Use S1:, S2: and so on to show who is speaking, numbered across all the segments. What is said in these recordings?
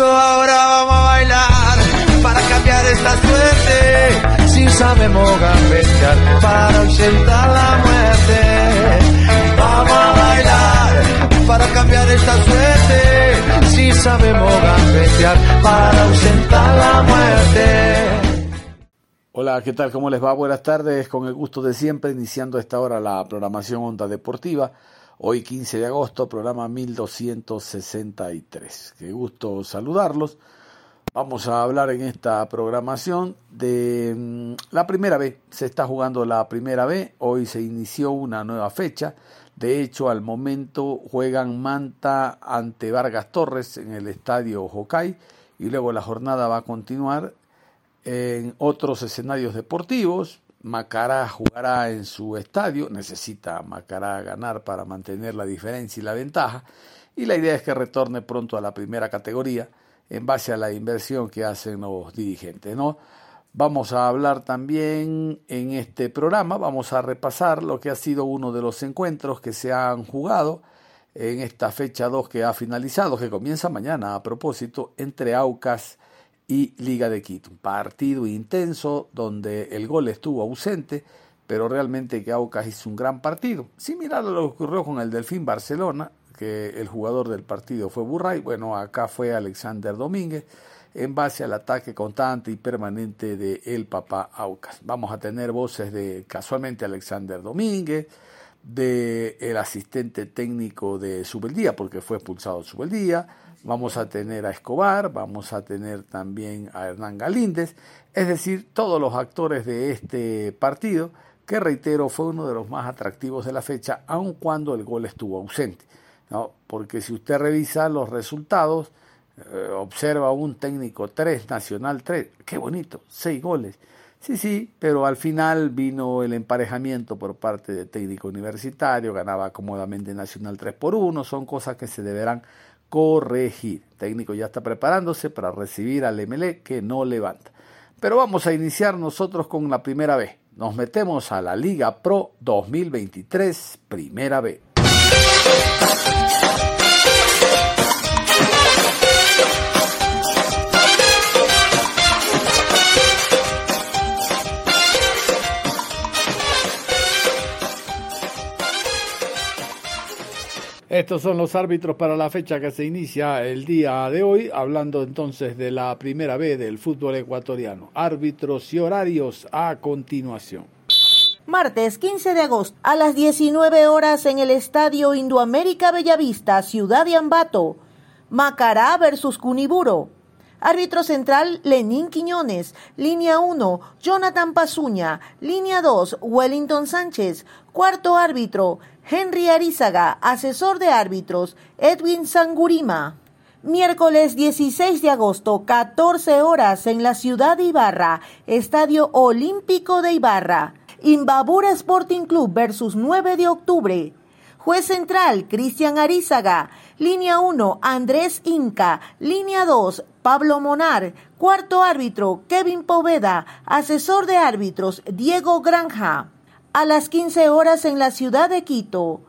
S1: Eso ahora vamos a bailar para cambiar esta suerte. Si sabemos gambetear para ausentar la muerte. Vamos a bailar para cambiar esta suerte. Si sabemos gambetear para ausentar la muerte.
S2: Hola, ¿qué tal? ¿Cómo les va? Buenas tardes. Con el gusto de siempre, iniciando a esta hora la programación Onda Deportiva Hoy 15 de agosto, programa 1263. Qué gusto saludarlos. Vamos a hablar en esta programación de mm, la primera B. Se está jugando la primera B. Hoy se inició una nueva fecha. De hecho, al momento juegan Manta ante Vargas Torres en el estadio Hokai y luego la jornada va a continuar en otros escenarios deportivos. Macará jugará en su estadio, necesita Macará ganar para mantener la diferencia y la ventaja, y la idea es que retorne pronto a la primera categoría en base a la inversión que hacen los dirigentes, ¿no? Vamos a hablar también en este programa, vamos a repasar lo que ha sido uno de los encuentros que se han jugado en esta fecha 2 que ha finalizado, que comienza mañana a propósito, entre Aucas y Liga de Quito. Partido intenso donde el gol estuvo ausente, pero realmente que Aucas hizo un gran partido. Similar a lo que ocurrió con el Delfín Barcelona, que el jugador del partido fue Burray, bueno, acá fue Alexander Domínguez, en base al ataque constante y permanente de el papá Aucas. Vamos a tener voces de casualmente Alexander Domínguez, de el asistente técnico de Subeldía, porque fue expulsado Subeldía, vamos a tener a Escobar, vamos a tener también a Hernán Galíndez, es decir, todos los actores de este partido, que reitero fue uno de los más atractivos de la fecha, aun cuando el gol estuvo ausente. ¿no? Porque si usted revisa los resultados, eh, observa un técnico 3, Nacional 3, qué bonito, 6 goles. Sí, sí, pero al final vino el emparejamiento por parte del técnico universitario, ganaba cómodamente Nacional 3 por 1, son cosas que se deberán corregir. Técnico ya está preparándose para recibir al MLE que no levanta. Pero vamos a iniciar nosotros con la primera B. Nos metemos a la Liga Pro 2023, primera B. Estos son los árbitros para la fecha que se inicia el día de hoy, hablando entonces de la primera B del fútbol ecuatoriano. Árbitros y horarios a continuación.
S3: Martes 15 de agosto a las 19 horas en el Estadio Indoamérica Bellavista, Ciudad de Ambato. Macará versus Cuniburo. Árbitro central, Lenín Quiñones. Línea 1, Jonathan Pazuña. Línea 2, Wellington Sánchez. Cuarto árbitro, Henry Arizaga. Asesor de árbitros, Edwin Sangurima. Miércoles 16 de agosto, 14 horas en la ciudad de Ibarra, Estadio Olímpico de Ibarra. Imbabura Sporting Club versus 9 de octubre. Juez central, Cristian Arizaga. Línea 1, Andrés Inca. Línea 2, Pablo Monar. Cuarto árbitro, Kevin Poveda. Asesor de árbitros, Diego Granja. A las 15 horas en la ciudad de Quito.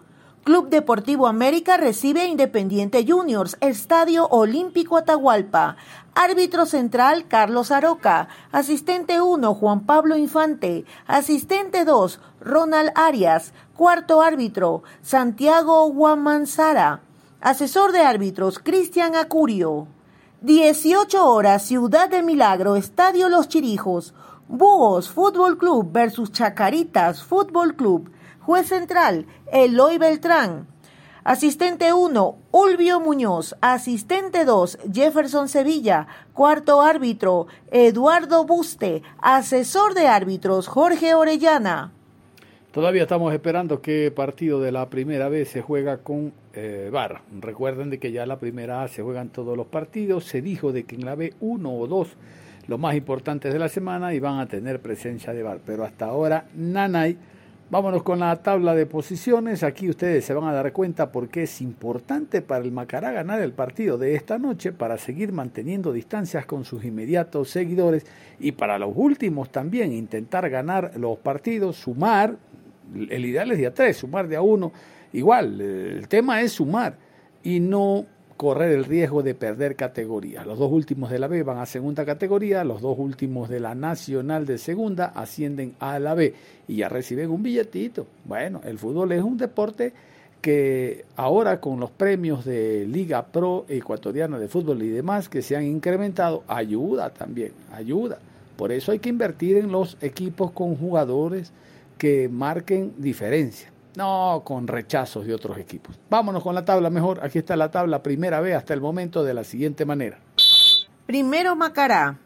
S3: Club Deportivo América recibe Independiente Juniors, Estadio Olímpico Atahualpa. Árbitro central Carlos Aroca. Asistente 1 Juan Pablo Infante. Asistente 2 Ronald Arias. Cuarto árbitro Santiago Guamanzara. Asesor de árbitros Cristian Acurio. 18 horas, Ciudad de Milagro, Estadio Los Chirijos. Búhos Fútbol Club versus Chacaritas Fútbol Club. Juez central, Eloy Beltrán. Asistente 1, Ulvio Muñoz. Asistente 2, Jefferson Sevilla. Cuarto árbitro, Eduardo Buste. Asesor de árbitros, Jorge Orellana.
S2: Todavía estamos esperando qué partido de la primera vez se juega con eh, VAR. Recuerden de que ya la primera A se juegan todos los partidos. Se dijo de que en la B uno o dos, los más importantes de la semana, iban a tener presencia de VAR. Pero hasta ahora, nanay. Vámonos con la tabla de posiciones. Aquí ustedes se van a dar cuenta por qué es importante para el Macará ganar el partido de esta noche para seguir manteniendo distancias con sus inmediatos seguidores y para los últimos también intentar ganar los partidos, sumar, el ideal es de a tres, sumar de a uno. Igual, el tema es sumar y no correr el riesgo de perder categoría. Los dos últimos de la B van a segunda categoría, los dos últimos de la Nacional de segunda ascienden a la B y ya reciben un billetito. Bueno, el fútbol es un deporte que ahora con los premios de Liga Pro Ecuatoriana de Fútbol y demás que se han incrementado, ayuda también, ayuda. Por eso hay que invertir en los equipos con jugadores que marquen diferencia, no con rechazos de otros equipos. Vámonos con la tabla mejor. Aquí está la tabla primera vez hasta el momento de la siguiente manera.
S3: Primero Macará,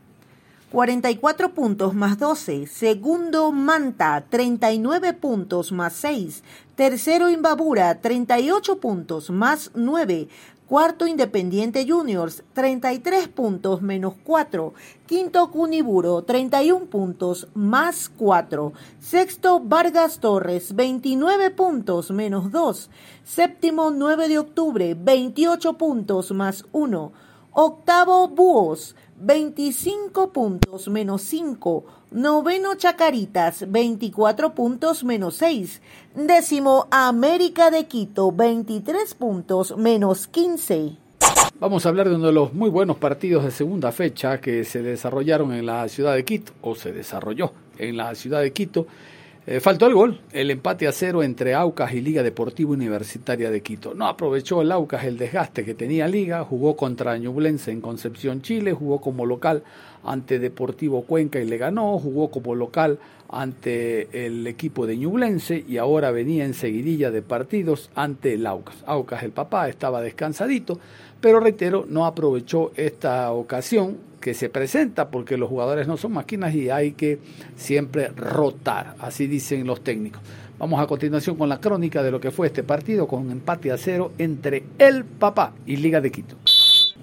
S3: 44 puntos más 12. Segundo Manta, 39 puntos más 6. Tercero Imbabura, 38 puntos más 9. Cuarto Independiente Juniors, 33 puntos menos 4. Quinto Cuniburo, 31 puntos más 4. Sexto Vargas Torres, 29 puntos menos 2. Séptimo 9 de octubre, 28 puntos más 1. Octavo Búhos, 25 puntos menos 5. Noveno Chacaritas, 24 puntos menos 6. Décimo América de Quito, 23 puntos menos 15.
S2: Vamos a hablar de uno de los muy buenos partidos de segunda fecha que se desarrollaron en la ciudad de Quito, o se desarrolló en la ciudad de Quito. Eh, faltó el gol, el empate a cero entre Aucas y Liga Deportiva Universitaria de Quito. No aprovechó el Aucas el desgaste que tenía Liga, jugó contra Ñublense en Concepción, Chile, jugó como local ante Deportivo Cuenca y le ganó, jugó como local ante el equipo de Ñublense y ahora venía en seguidilla de partidos ante el Aucas. Aucas, el papá, estaba descansadito, pero reitero, no aprovechó esta ocasión que se presenta porque los jugadores no son máquinas y hay que siempre rotar, así dicen los técnicos. Vamos a continuación con la crónica de lo que fue este partido con empate a cero entre el papá y Liga de Quito.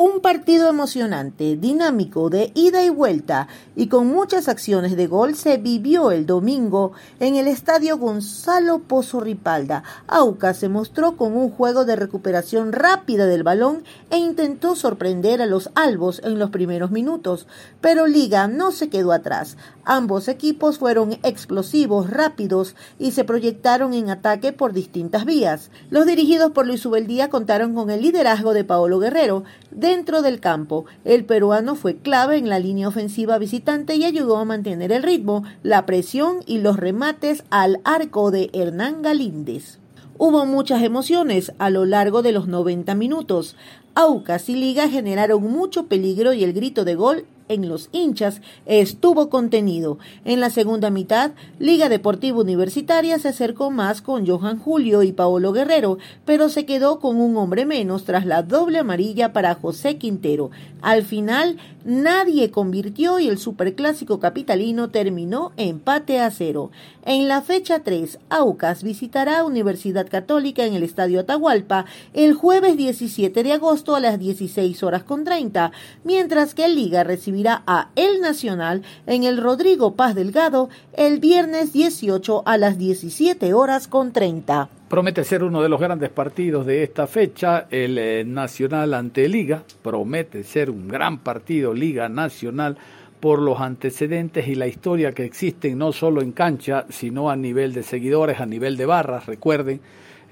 S3: Un partido emocionante, dinámico, de ida y vuelta y con muchas acciones de gol se vivió el domingo en el estadio Gonzalo Pozo Ripalda. Aucas se mostró con un juego de recuperación rápida del balón e intentó sorprender a los albos en los primeros minutos, pero Liga no se quedó atrás. Ambos equipos fueron explosivos, rápidos y se proyectaron en ataque por distintas vías. Los dirigidos por Luis Ubeldía contaron con el liderazgo de Paolo Guerrero, dentro del campo. El peruano fue clave en la línea ofensiva visitante y ayudó a mantener el ritmo, la presión y los remates al arco de Hernán Galíndez. Hubo muchas emociones a lo largo de los 90 minutos. Aucas y Liga generaron mucho peligro y el grito de gol en los hinchas estuvo contenido. En la segunda mitad, Liga Deportiva Universitaria se acercó más con Johan Julio y Paolo Guerrero, pero se quedó con un hombre menos tras la doble amarilla para José Quintero. Al final, nadie convirtió y el superclásico capitalino terminó empate a cero. En la fecha 3, Aucas visitará Universidad Católica en el Estadio Atahualpa el jueves 17 de agosto a las 16 horas con 30, mientras que Liga recibirá a El Nacional en el Rodrigo Paz Delgado el viernes 18 a las 17 horas con 30.
S2: Promete ser uno de los grandes partidos de esta fecha, el eh, Nacional ante Liga. Promete ser un gran partido, Liga Nacional, por los antecedentes y la historia que existen no solo en cancha, sino a nivel de seguidores, a nivel de barras. Recuerden,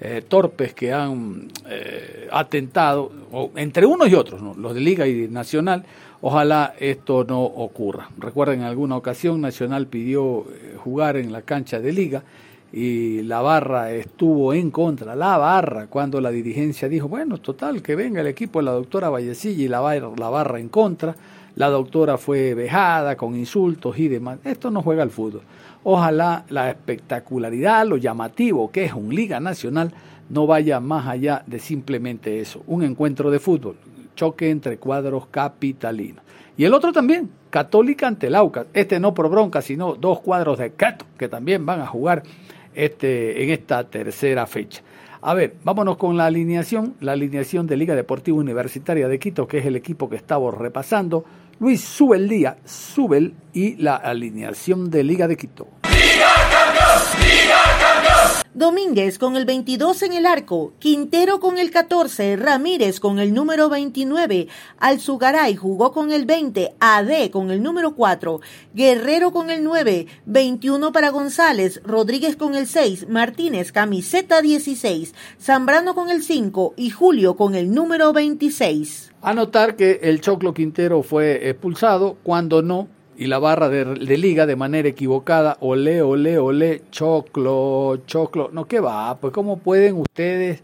S2: eh, torpes que han eh, atentado, o, entre unos y otros, los de Liga y Nacional, ojalá esto no ocurra. Recuerden, en alguna ocasión Nacional pidió jugar en la cancha de Liga y la barra estuvo en contra, la barra, cuando la dirigencia dijo, bueno, total, que venga el equipo de la doctora Vallecilla y la barra, la barra en contra, la doctora fue vejada con insultos y demás, esto no juega al fútbol. Ojalá la espectacularidad, lo llamativo que es un Liga Nacional, no vaya más allá de simplemente eso, un encuentro de fútbol, choque entre cuadros capitalinos. Y el otro también, Católica ante el Aucas. Este no por bronca, sino dos cuadros de Cato que también van a jugar este, en esta tercera fecha. A ver, vámonos con la alineación, la alineación de Liga Deportiva Universitaria de Quito, que es el equipo que estamos repasando. Luis sube el día, sube y la alineación de Liga de Quito.
S3: Domínguez con el 22 en el arco, Quintero con el 14, Ramírez con el número 29, Alzugaray jugó con el 20, AD con el número 4, Guerrero con el 9, 21 para González, Rodríguez con el 6, Martínez camiseta 16, Zambrano con el 5 y Julio con el número 26.
S2: Anotar que el Choclo Quintero fue expulsado cuando no y la barra de, liga de manera equivocada, ole, ole, ole, choclo, choclo. No, ¿qué va? Pues cómo pueden ustedes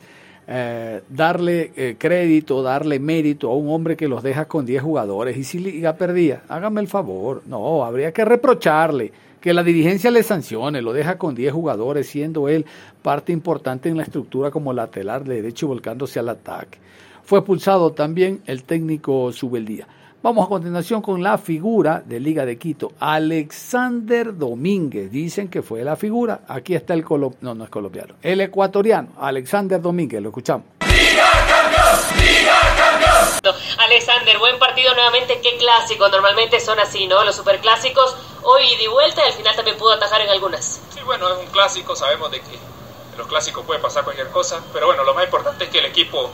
S2: eh, darle eh, crédito, darle mérito a un hombre que los deja con 10 jugadores y si liga perdía, hágame el favor. No, habría que reprocharle que la dirigencia le sancione, lo deja con 10 jugadores, siendo él parte importante en la estructura como lateral de derecho volcándose al ataque. Fue expulsado también el técnico Subeldía. Vamos a continuación con la figura de Liga de Quito, Alexander Domínguez. Dicen que fue la figura. Aquí está el colombiano, no, no es colombiano, el ecuatoriano, Alexander Domínguez. Lo escuchamos. ¡Liga campeón!
S4: ¡Liga campeón! Alexander, buen partido nuevamente. Qué clásico. Normalmente son así, ¿no? Los superclásicos. Hoy de vuelta y al final también pudo atajar en algunas.
S5: Sí, bueno, es un clásico. Sabemos de que en los clásicos puede pasar cualquier cosa. Pero bueno, lo más importante es que el equipo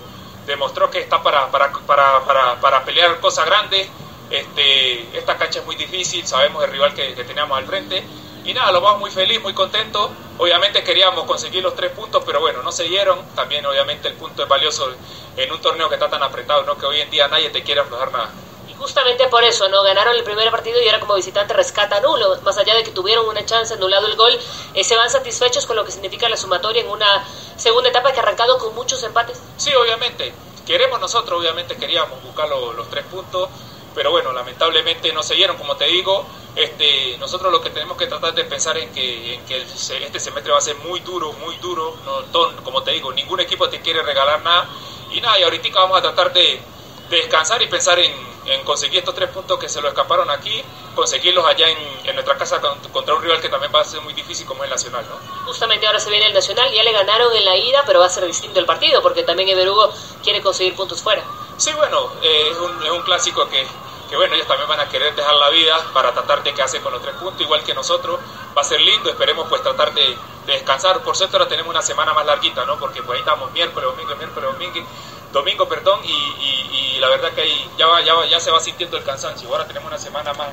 S5: demostró que está para, para, para, para, pelear cosas grandes. Este, esta cancha es muy difícil, sabemos el rival que, que teníamos al frente. Y nada, lo vamos muy feliz, muy contento. Obviamente queríamos conseguir los tres puntos, pero bueno, no se dieron. También obviamente el punto es valioso en un torneo que está tan apretado, ¿no? que hoy en día nadie te quiere aflojar nada.
S4: Justamente por eso, ¿no? Ganaron el primer partido y ahora como visitante rescata nulo. Más allá de que tuvieron una chance, anulado el gol, eh, se van satisfechos con lo que significa la sumatoria en una segunda etapa que ha arrancado con muchos empates.
S5: Sí, obviamente. Queremos nosotros, obviamente queríamos buscar los, tres puntos, pero bueno, lamentablemente no se dieron, como te digo. Este, nosotros lo que tenemos que tratar de pensar en que, en que este semestre va a ser muy duro, muy duro. No, como te digo, ningún equipo te quiere regalar nada. Y nada, y ahorita vamos a tratar de, descansar y pensar en, en, conseguir estos tres puntos que se lo escaparon aquí, conseguirlos allá en, en, nuestra casa contra un rival que también va a ser muy difícil como el Nacional, ¿no?
S4: Justamente ahora se viene el Nacional, ya le ganaron en la ida, pero va a ser distinto el partido, porque también Everugo quiere conseguir puntos fuera.
S5: Sí, bueno, eh, es, un, es un clásico que, que bueno, ellos también van a querer dejar la vida para tratar de quedarse con los tres puntos, igual que nosotros. Va a ser lindo, esperemos pues tratar de, de descansar. Por cierto, ahora tenemos una semana más larguita, ¿no? Porque pues ahí estamos miércoles, domingo, miércoles, domingo domingo, perdón, y, y, la verdad que ahí ya, ya, ya se va sintiendo el cansancio. Ahora tenemos una semana más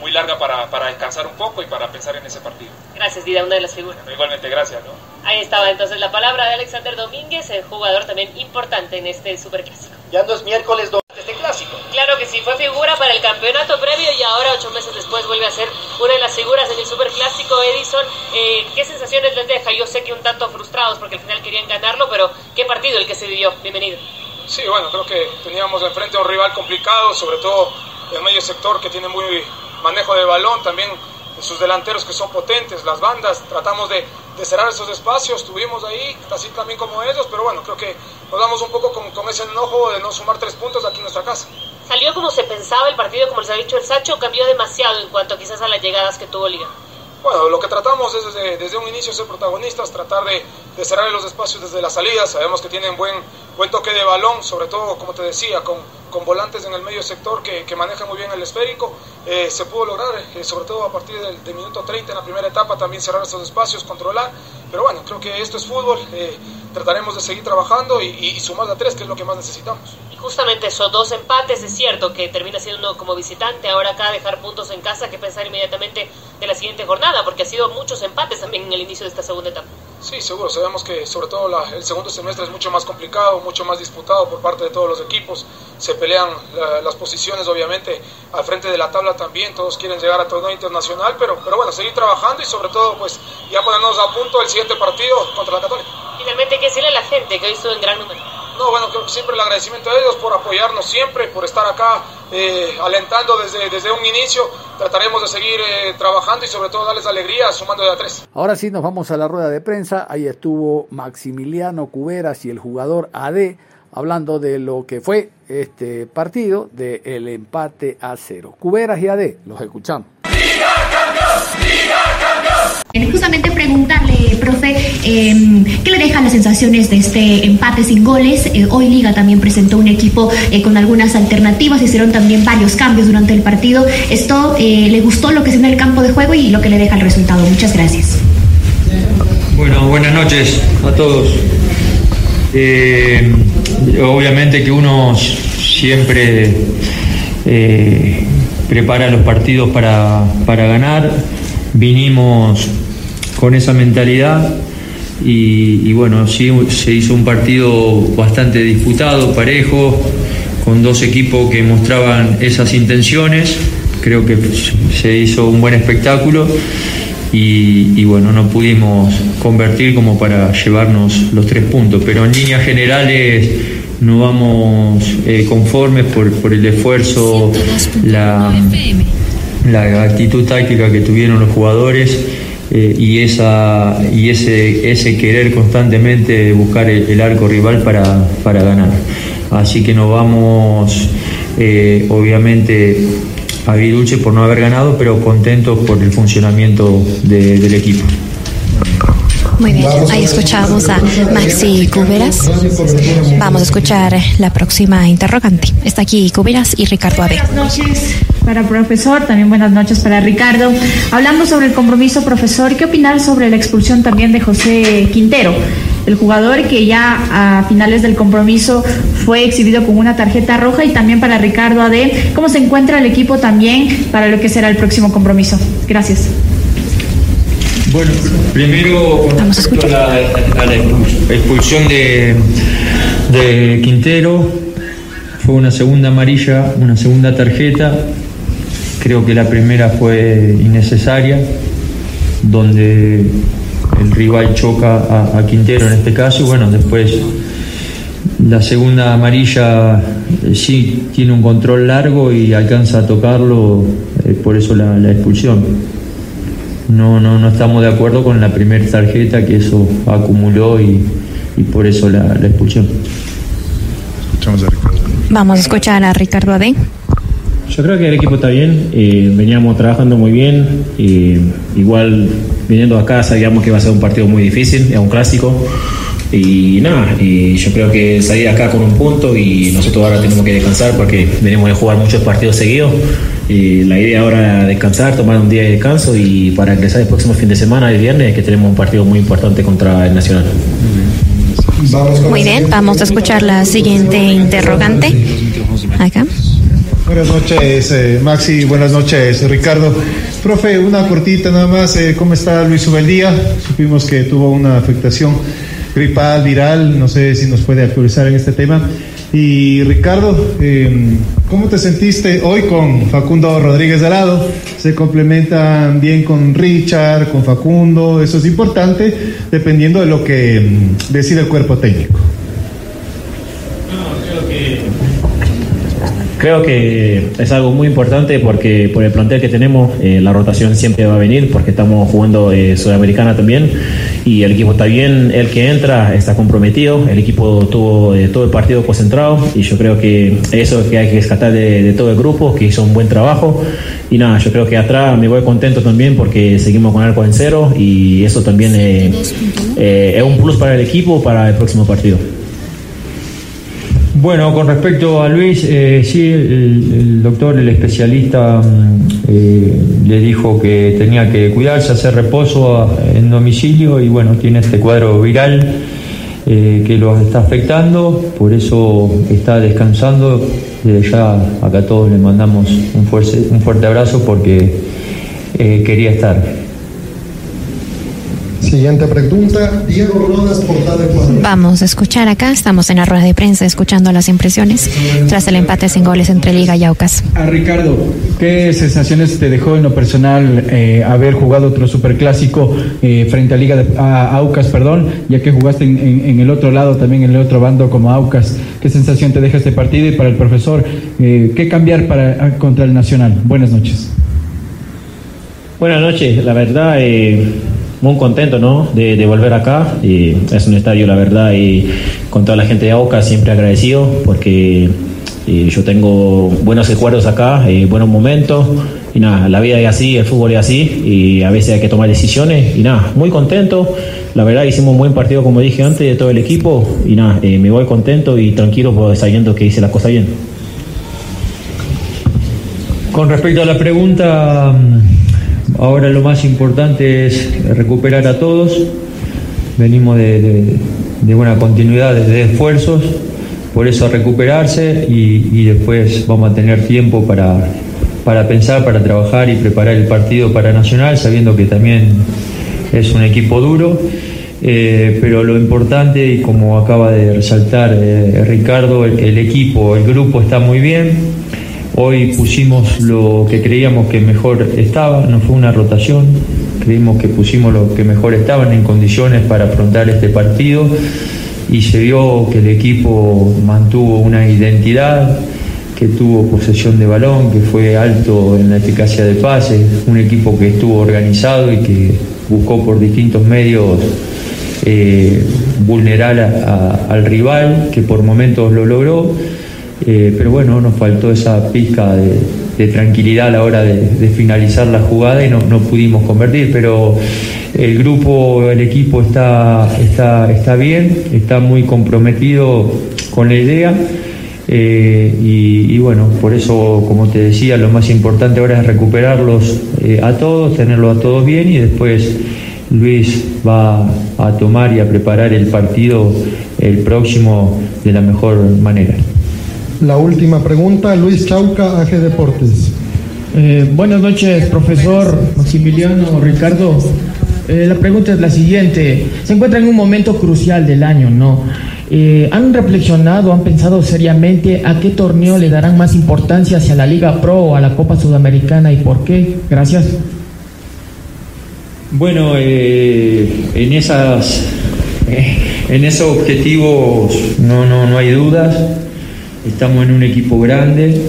S5: muy larga para, para, descansar un poco y para pensar en ese partido.
S4: Gracias, Dida, una de las figuras.
S5: igualmente, gracias. ¿no?
S4: Ahí estaba entonces la palabra de Alexander Domínguez, el jugador también importante en este superclásico.
S6: Ya no es miércoles este clásico.
S4: Claro que sí, fue figura para el campeonato previo y ahora ocho meses después vuelve a ser una de las figuras en el superclásico Edison. Eh, ¿Qué sensaciones les deja? Yo sé que un tanto frustrados porque al final querían ganarlo, pero ¿qué partido el que se vivió? Bienvenido.
S5: Sí, bueno, creo que teníamos enfrente a un rival complicado, sobre todo el medio sector que tiene muy manejo de balón, también sus delanteros que son potentes, las bandas, tratamos de, cerrar esos espacios, estuvimos ahí, así también como ellos, pero bueno, creo que nos damos un poco con, con, ese enojo de no sumar tres puntos aquí en nuestra casa.
S4: ¿Salió como se pensaba el partido, como les ha dicho el Sacho, cambió demasiado en cuanto quizás a las llegadas que tuvo Liga?
S5: Bueno, lo que tratamos es desde, desde un inicio ser protagonistas, tratar de, cerrar los espacios desde la salida. Sabemos que tienen buen, buen toque de balón, sobre todo, como te decía, con, con volantes en el medio sector que, que manejan muy bien el esférico. Eh, se pudo lograr, eh, sobre todo a partir del, minuto 30 en la primera etapa, también cerrar estos espacios, controlar. Pero bueno, creo que esto es fútbol. Eh, trataremos de seguir trabajando y, y, sumar a tres, que es lo que más necesitamos.
S4: Justamente esos dos empates, es cierto que termina siendo uno como visitante, ahora acá dejar puntos en casa, que pensar inmediatamente de la siguiente jornada, porque ha sido muchos empates también en el inicio de esta segunda etapa.
S5: Sí, seguro, sabemos que sobre todo la, el segundo semestre es mucho más complicado, mucho más disputado por parte de todos los equipos, se pelean la, las posiciones obviamente al frente de la tabla también, todos quieren llegar a torneo internacional, pero, pero bueno, seguir trabajando y sobre todo pues ya ponernos a punto el siguiente partido contra la Católica.
S4: Finalmente, ¿qué decirle a la gente que hoy estuvo en gran número?
S5: No, bueno, creo que siempre el agradecimiento a ellos por apoyarnos siempre, por estar acá eh, alentando desde, desde un inicio. Trataremos de seguir eh, trabajando y sobre todo darles alegría sumando de a tres.
S2: Ahora sí nos vamos a la rueda de prensa. Ahí estuvo Maximiliano Cuberas y el jugador AD hablando de lo que fue este partido del empate a cero. Cuberas y AD, los escuchamos.
S7: Justamente preguntarle, profe, eh, ¿qué le dejan las sensaciones de este empate sin goles? Eh, hoy Liga también presentó un equipo eh, con algunas alternativas, hicieron también varios cambios durante el partido. ¿Esto eh, le gustó lo que es en el campo de juego y lo que le deja el resultado? Muchas gracias.
S8: Bueno, buenas noches a todos. Eh, obviamente que uno siempre eh, prepara los partidos para, para ganar. Vinimos con esa mentalidad y, y bueno, sí, se hizo un partido bastante disputado, parejo, con dos equipos que mostraban esas intenciones. Creo que se hizo un buen espectáculo y, y, bueno, no pudimos convertir como para llevarnos los tres puntos, pero en líneas generales no vamos eh, conformes por, por, el esfuerzo, la, la, actitud táctica que tuvieron los jugadores eh, y, esa, y ese, ese querer constantemente buscar el, arco rival para, para, ganar. Así que nos vamos, eh, obviamente, agridulce por no haber ganado, pero contentos por el funcionamiento de, del equipo.
S7: Muy bien, ahí escuchamos a Maxi Cuberas. Vamos a escuchar la próxima interrogante. Está aquí Cuberas y Ricardo Ave.
S9: Buenas noches para profesor, también buenas noches para Ricardo. Hablando sobre el compromiso, profesor, ¿qué opinar sobre la expulsión también de José Quintero? el jugador que ya a finales del compromiso fue exhibido con una tarjeta roja y también para Ricardo Ade. ¿Cómo se encuentra el equipo también para lo que será el próximo compromiso? Gracias.
S8: Bueno, primero con respecto a la, a la expulsión de, de Quintero, fue una segunda amarilla, una segunda tarjeta. Creo que la primera fue innecesaria, donde el rival choca a, a, Quintero en este caso. Bueno, después la segunda amarilla eh, sí tiene un control largo y alcanza a tocarlo, eh, por eso la, la, expulsión. No, no, no estamos de acuerdo con la primera tarjeta que eso acumuló y, y por eso la, la, expulsión.
S7: Escuchamos a Ricardo. Vamos a escuchar a Ricardo Ade.
S10: Yo creo que el equipo está bien, eh, veníamos trabajando muy bien, eh, igual viniendo acá sabíamos que iba a ser un partido muy difícil, es un clásico. Y nada, y yo creo que salir acá con un punto y nosotros ahora tenemos que descansar porque venimos de jugar muchos partidos seguidos. Y la idea ahora es descansar, tomar un día de descanso y para ingresar el próximo fin de semana, el viernes, que tenemos un partido muy importante contra el Nacional.
S7: Muy bien, vamos a escuchar la siguiente interrogante. Acá.
S11: Buenas noches, eh, Maxi. Buenas noches, Ricardo. Profe, una cortita nada más. Eh, ¿Cómo está Luis Ubeldía? Supimos que tuvo una afectación gripal, viral. No sé si nos puede actualizar en este tema. Y Ricardo, eh, ¿cómo te sentiste hoy con Facundo Rodríguez de lado? Se complementan bien con Richard, con Facundo. Eso es importante dependiendo de lo que mm, decide el cuerpo técnico.
S10: Creo que es algo muy importante porque por el plantel que tenemos eh, la rotación siempre va a venir porque estamos jugando eh, Sudamericana también y el equipo está bien, el que entra está comprometido, el equipo tuvo eh, todo el partido concentrado y yo creo que eso es que hay que rescatar de, de, todo el grupo que hizo un buen trabajo y nada, yo creo que atrás me voy contento también porque seguimos con arco en cero y eso también es un plus para el equipo para el próximo partido.
S8: Bueno, con respecto a Luis, eh, sí, el, doctor, el especialista, eh, le dijo que tenía que cuidarse, hacer reposo en domicilio y bueno, tiene este cuadro viral eh, que lo está afectando, por eso está descansando. Desde ya acá todos le mandamos un fuerte, un fuerte abrazo porque quería estar.
S12: Siguiente pregunta, Diego Rodas, portada Ecuador.
S13: Vamos a escuchar acá, estamos en la rueda de prensa escuchando las impresiones tras el empate sin goles entre Liga y Aucas.
S14: A Ricardo, ¿qué sensaciones te dejó en lo personal eh, haber jugado otro superclásico eh, frente a Liga de, a Aucas, perdón, ya que jugaste en, en, en, el otro lado, también en el otro bando como Aucas? ¿Qué sensación te deja este partido? Y para el profesor, eh, ¿qué cambiar para, contra el Nacional? Buenas noches.
S10: Buenas noches, la verdad, eh, muy contento ¿no? de, volver acá. Es un estadio, la verdad, y con toda la gente de Aucas siempre agradecido porque y yo tengo buenos recuerdos acá, y buenos momentos. Y nada, la vida es así, el fútbol es así, y a veces hay que tomar decisiones. Y nada, muy contento. La verdad, hicimos un buen partido, como dije antes, de todo el equipo. Y nada, eh, me voy contento y tranquilo, pues, sabiendo que hice las cosas bien.
S8: Con respecto a la pregunta, ahora lo más importante es recuperar a todos. Venimos de, de, de una continuidad de esfuerzos por eso recuperarse y, y, después vamos a tener tiempo para, para pensar, para trabajar y preparar el partido para Nacional, sabiendo que también es un equipo duro. Eh, pero lo importante, y como acaba de resaltar eh, Ricardo, el, el, equipo, el grupo está muy bien. Hoy pusimos lo que creíamos que mejor estaba, no fue una rotación, creímos que pusimos lo que mejor estaban en condiciones para afrontar este partido y se vio que el equipo mantuvo una identidad, que tuvo posesión de balón, que fue alto en la eficacia de pases, un equipo que estuvo organizado y que buscó por distintos medios eh, vulnerar al rival, que por momentos lo logró, eh, pero bueno, nos faltó esa pizca de, tranquilidad a la hora de, finalizar la jugada y no, pudimos convertir, pero el grupo, el equipo está, está, está bien, está muy comprometido con la idea. Eh, y, y, bueno, por eso, como te decía, lo más importante ahora es recuperarlos eh, a todos, tenerlos a todos bien y después Luis va a tomar y a preparar el partido el próximo de la mejor manera.
S12: La última pregunta, Luis Chauca, AG Deportes.
S14: Eh, buenas noches, profesor Maximiliano Ricardo. Eh, la pregunta es la siguiente. Se encuentra en un momento crucial del año, ¿no? Eh, ¿Han reflexionado, han pensado seriamente a qué torneo le darán más importancia hacia la Liga Pro o a la Copa Sudamericana y por qué? Gracias.
S8: Bueno, eh, en esas, en esos objetivos no, no, no hay dudas. Estamos en un equipo grande,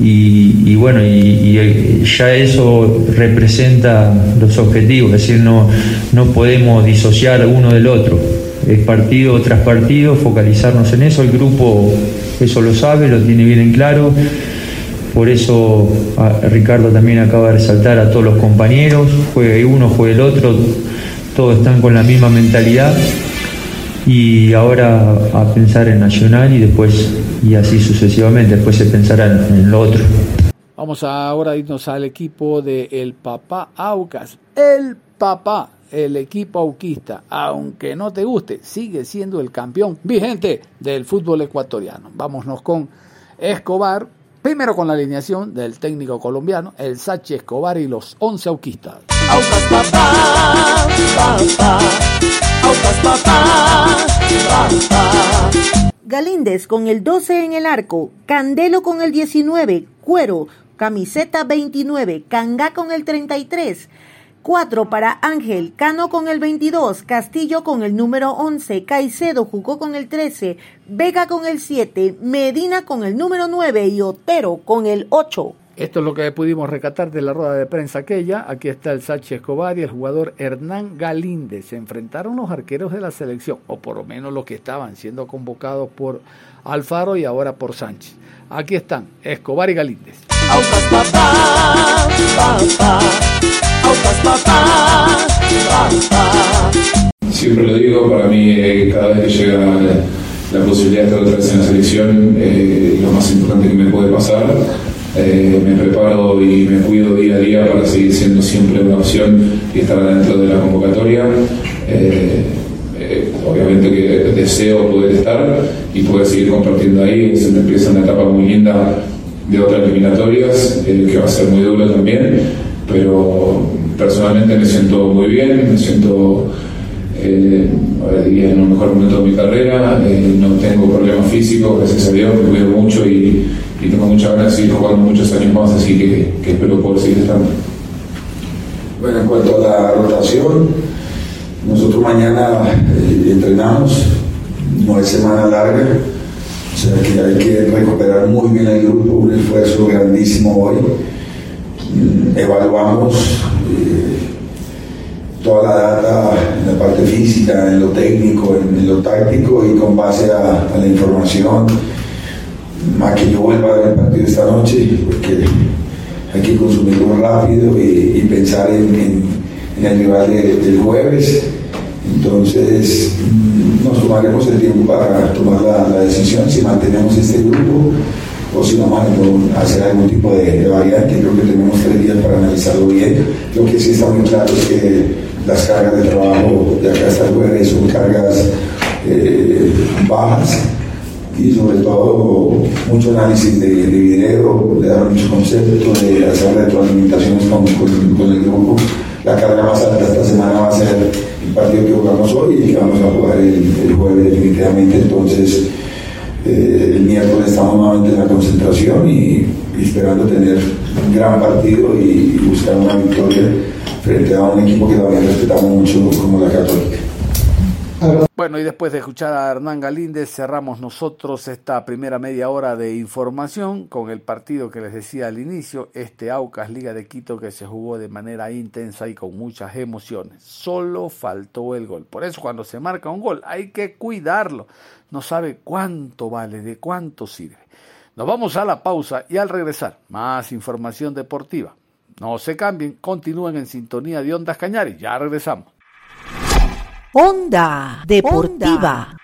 S8: y, bueno, y, y, ya eso representa los objetivos, es decir, no, no podemos disociar uno del otro, es partido tras partido, focalizarnos en eso, el grupo eso lo sabe, lo tiene bien en claro, por eso a, Ricardo también acaba de resaltar a todos los compañeros, juegue uno, juegue el otro, todos están con la misma mentalidad y ahora a pensar en Nacional y después y así sucesivamente, después se pensará en, en lo otro.
S2: Vamos ahora a irnos al equipo de El Papá Aucas. El Papá, el equipo auquista, aunque no te guste, sigue siendo el campeón vigente del fútbol ecuatoriano. Vámonos con Escobar, primero con la alineación del técnico colombiano, el Sachi Escobar y los 11 auquistas.
S1: Aucas papá, papá.
S3: Galíndez con el 12 en el arco, Candelo con el 19, Cuero, camiseta 29, Canga con el 33, 4 para Ángel, Cano con el 22, Castillo con el número 11, Caicedo jugó con el 13, Vega con el 7, Medina con el número 9 y Otero con el 8.
S2: Esto es lo que pudimos recatar de la rueda de prensa aquella. Aquí está el Sachi Escobar y el jugador Hernán Galíndez. Se enfrentaron los arqueros de la selección, o por lo menos los que estaban siendo convocados por Alfaro y ahora por Sánchez. Aquí están Escobar y Galíndez.
S15: Siempre lo digo, para mí eh, cada vez que llega la, la posibilidad de estar otra vez en la selección, eh, lo más importante que me puede pasar eh, me preparo y me cuido día a día para seguir siendo siempre una opción y estar dentro de la convocatoria. Eh, eh, obviamente que deseo poder estar y poder seguir compartiendo ahí. Se empieza una etapa muy linda de otras eliminatorias, que va a ser muy dura también, pero personalmente me siento muy bien, me siento eh, en un mejor momento de mi carrera, eh, no tengo problemas físicos, gracias a Dios, me cuido mucho y, tengo mucha ganas de seguir jugando muchos años más, así que, que espero poder seguir estando.
S16: Bueno, en cuanto a la rotación, nosotros mañana eh, entrenamos, no es semana larga, o sea que hay que recuperar muy bien el grupo, un esfuerzo grandísimo hoy. Mm, evaluamos eh, toda la data en la parte física, en lo técnico, en, lo táctico y con base a, la información, a que yo vuelva a ver el partido esta noche, porque hay que consumirlo rápido y, pensar en, el rival del jueves. Entonces, mm, nos tomaremos el tiempo para tomar la, decisión si mantenemos este grupo o si vamos a hacer algún tipo de, variante. Creo que tenemos tres días para analizarlo bien. Lo que sí está muy claro es que las cargas de trabajo de acá hasta el jueves son cargas eh, bajas y sobre todo mucho análisis de, de video, de dar muchos conceptos, de hacer retroalimentaciones con, con, el grupo. La carga más alta esta semana va a ser el partido que jugamos hoy y que vamos a jugar el, jueves definitivamente. Entonces, eh, el miércoles estamos nuevamente en la concentración y, esperando tener un gran partido y, y buscar una victoria frente a un equipo que todavía respetamos mucho como la Católica.
S2: Bueno, y después de escuchar a Hernán Galíndez, cerramos nosotros esta primera media hora de información con el partido que les decía al inicio, este Aucas Liga de Quito que se jugó de manera intensa y con muchas emociones. Solo faltó el gol. Por eso cuando se marca un gol hay que cuidarlo. No sabe cuánto vale, de cuánto sirve. Nos vamos a la pausa y al regresar, más información deportiva. No se cambien, continúen en sintonía de Ondas Cañares. Ya regresamos.
S3: Onda Deportiva.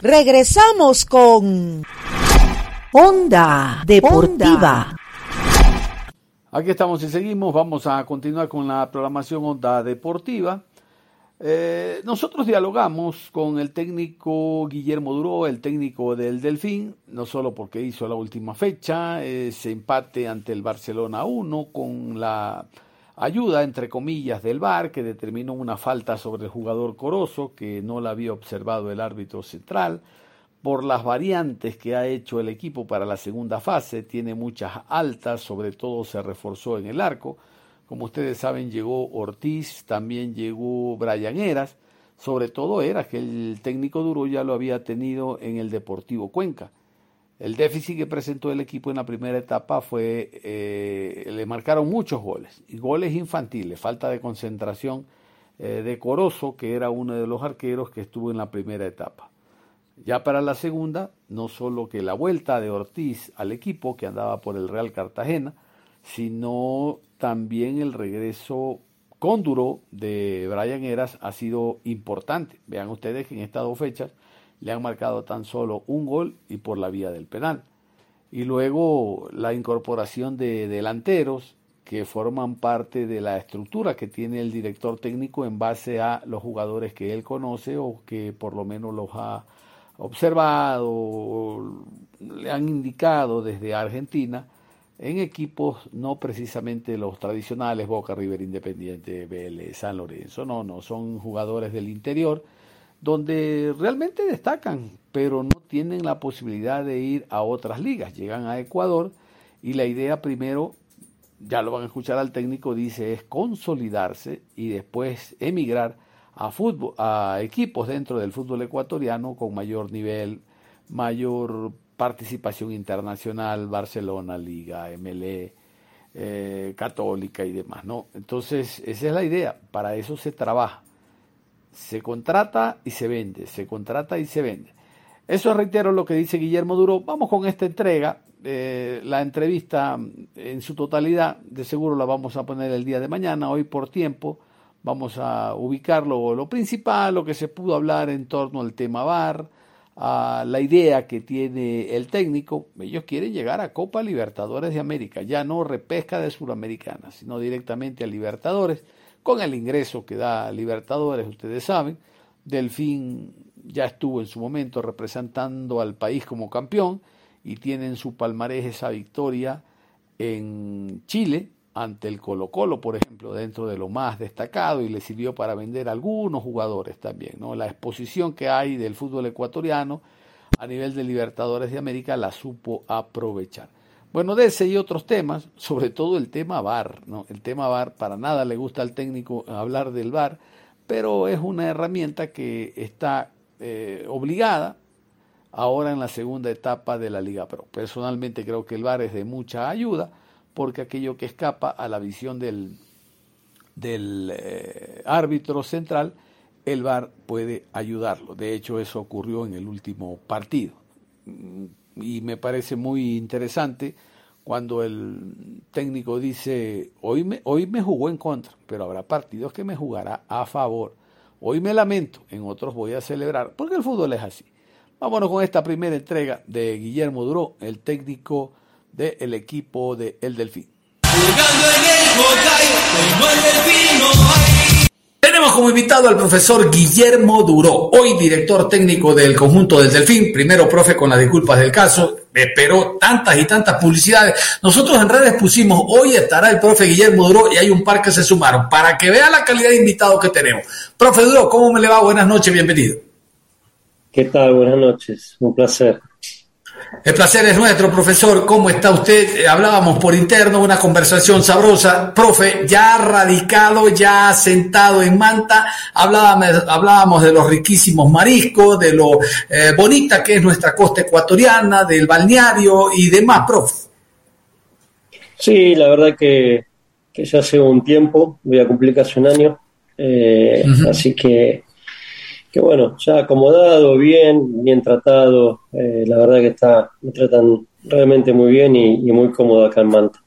S3: Regresamos con Onda Deportiva.
S2: Aquí estamos y seguimos. Vamos a continuar con la programación Onda Deportiva. Eh, nosotros dialogamos con el técnico Guillermo Duró, el técnico del Delfín, no solo porque hizo la última fecha, ese empate ante el Barcelona 1 con la ayuda, entre comillas, del VAR, que determinó una falta sobre el jugador Corozo, que no la había observado el árbitro central, por las variantes que ha hecho el equipo para la segunda fase, tiene muchas altas, sobre todo se reforzó en el arco, como ustedes saben llegó Ortiz, también llegó Brian Eras, sobre todo era que el técnico duro ya lo había tenido en el Deportivo Cuenca. El déficit que presentó el equipo en la primera etapa fue, eh, le marcaron muchos goles, y goles infantiles, falta de concentración eh, de Corozo, que era uno de los arqueros que estuvo en la primera etapa. Ya para la segunda, no solo que la vuelta de Ortiz al equipo que andaba por el Real Cartagena, sino también el regreso con duro de Brian Eras ha sido importante. Vean ustedes que en estas dos fechas le han marcado tan solo un gol y por la vía del penal. Y luego la incorporación de delanteros que forman parte de la estructura que tiene el director técnico en base a los jugadores que él conoce o que por lo menos los ha observado o le han indicado desde Argentina en equipos no precisamente los tradicionales Boca River Independiente, Vélez, San Lorenzo, no, no, son jugadores del interior donde realmente destacan, pero no tienen la posibilidad de ir a otras ligas. Llegan a Ecuador y la idea primero, ya lo van a escuchar al técnico, dice es consolidarse y después emigrar a fútbol, a equipos dentro del fútbol ecuatoriano con mayor nivel, mayor participación internacional, Barcelona, Liga, MLE, eh, Católica y demás, ¿no? Entonces, esa es la idea, para eso se trabaja se contrata y se vende, se contrata y se vende. Eso reitero lo que dice Guillermo Duro. Vamos con esta entrega. Eh, la entrevista en su totalidad, de seguro la vamos a poner el día de mañana, hoy por tiempo. Vamos a ubicarlo lo principal, lo que se pudo hablar en torno al tema VAR, a la idea que tiene el técnico. Ellos quieren llegar a Copa Libertadores de América, ya no repesca de Suramericana, sino directamente a Libertadores con el ingreso que da Libertadores, ustedes saben. Delfín ya estuvo en su momento representando al país como campeón y tiene en su palmarés esa victoria en Chile
S17: ante el Colo Colo, por ejemplo, dentro de lo más destacado y le sirvió para vender a algunos jugadores también. ¿no? La exposición que hay del fútbol ecuatoriano a nivel de Libertadores de América la supo aprovechar. Bueno, de ese y otros temas, sobre todo el tema VAR, ¿no? El tema VAR, para nada le gusta al técnico hablar del VAR, pero es una herramienta que está eh, obligada ahora en la segunda etapa de la Liga Pro. Personalmente creo que el VAR es de mucha ayuda porque aquello que escapa a la visión del, del eh, árbitro central, el VAR puede ayudarlo. De hecho, eso ocurrió en el último partido y me parece muy interesante cuando el técnico dice, hoy me, hoy me jugó en contra, pero habrá partidos que me jugará a favor. Hoy me lamento, en otros voy a celebrar, porque el fútbol es así. Vámonos con esta primera entrega de Guillermo Duró, el técnico del equipo de El Delfín. Como invitado al profesor Guillermo Duró, hoy director técnico del conjunto del Delfín. Primero, profe, con las disculpas del caso, esperó tantas y tantas publicidades. Nosotros en redes pusimos, hoy estará el profe Guillermo Duró y hay un par que se sumaron, para que vea la calidad de invitado que tenemos. Profe Duró, ¿cómo me le va? Buenas noches, bienvenido.
S18: ¿Qué tal? Buenas noches, un placer.
S17: El placer es nuestro, profesor. ¿Cómo está usted? Eh, hablábamos por interno, una conversación sabrosa. Profe, ya radicado, ya sentado en Manta, hablábamos, hablábamos de los riquísimos mariscos, de lo eh, bonita que es nuestra costa ecuatoriana, del balneario y demás, profe.
S18: Sí, la verdad que, ya hace un tiempo, voy a cumplir casi un año, eh, así que que bueno, ya acomodado, bien, bien tratado, eh, la verdad que está, me tratan realmente muy bien y, y muy cómodo acá en Manta.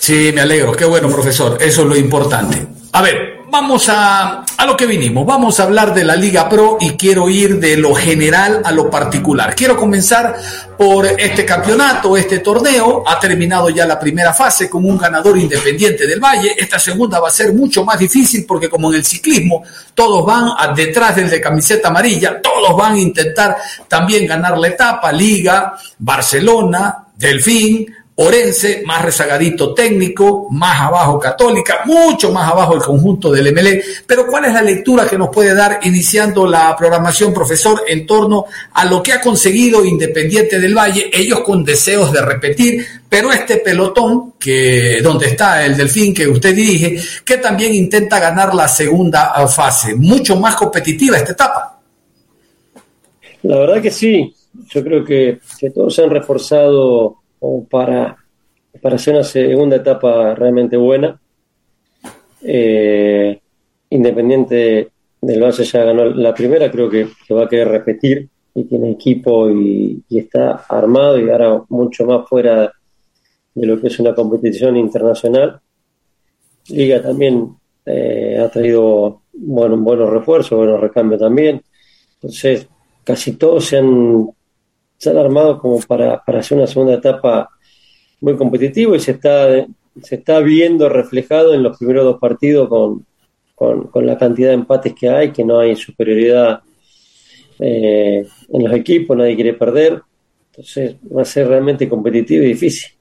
S17: Sí, me alegro, qué bueno profesor, eso es lo importante. A ver, vamos a, a lo que vinimos. Vamos a hablar de la Liga Pro y quiero ir de lo general a lo particular. Quiero comenzar por este campeonato, este torneo. Ha terminado ya la primera fase con un ganador independiente del Valle. Esta segunda va a ser mucho más difícil porque como en el ciclismo todos van detrás del de camiseta amarilla, todos van a intentar también ganar la etapa. Liga, Barcelona, Delfín, Orense, más rezagadito técnico, más abajo Católica, mucho más abajo el conjunto del MLE. Pero ¿cuál es la lectura que nos puede dar iniciando la programación, profesor, en torno a lo que ha conseguido Independiente del Valle, ellos con deseos de repetir, pero este pelotón, que donde está el Delfín que usted dirige, que también intenta ganar la segunda fase, mucho más competitiva esta etapa?
S18: La verdad que sí, yo creo que, que todos se han reforzado o para, para hacer una segunda etapa realmente buena. Eh, Independiente del Valle ya ganó la primera, creo que, va a querer repetir y tiene equipo y, está armado y ahora mucho más fuera de lo que es una competición internacional. Liga también eh, ha traído bueno, buenos refuerzos, buenos recambios también. Entonces, casi todos se han se han armado como para, para hacer una segunda etapa muy competitiva y se está, se está viendo reflejado en los primeros dos partidos con, con, la cantidad de empates que hay, que no hay superioridad eh, en los equipos, nadie quiere perder. Entonces va a ser realmente competitivo y difícil.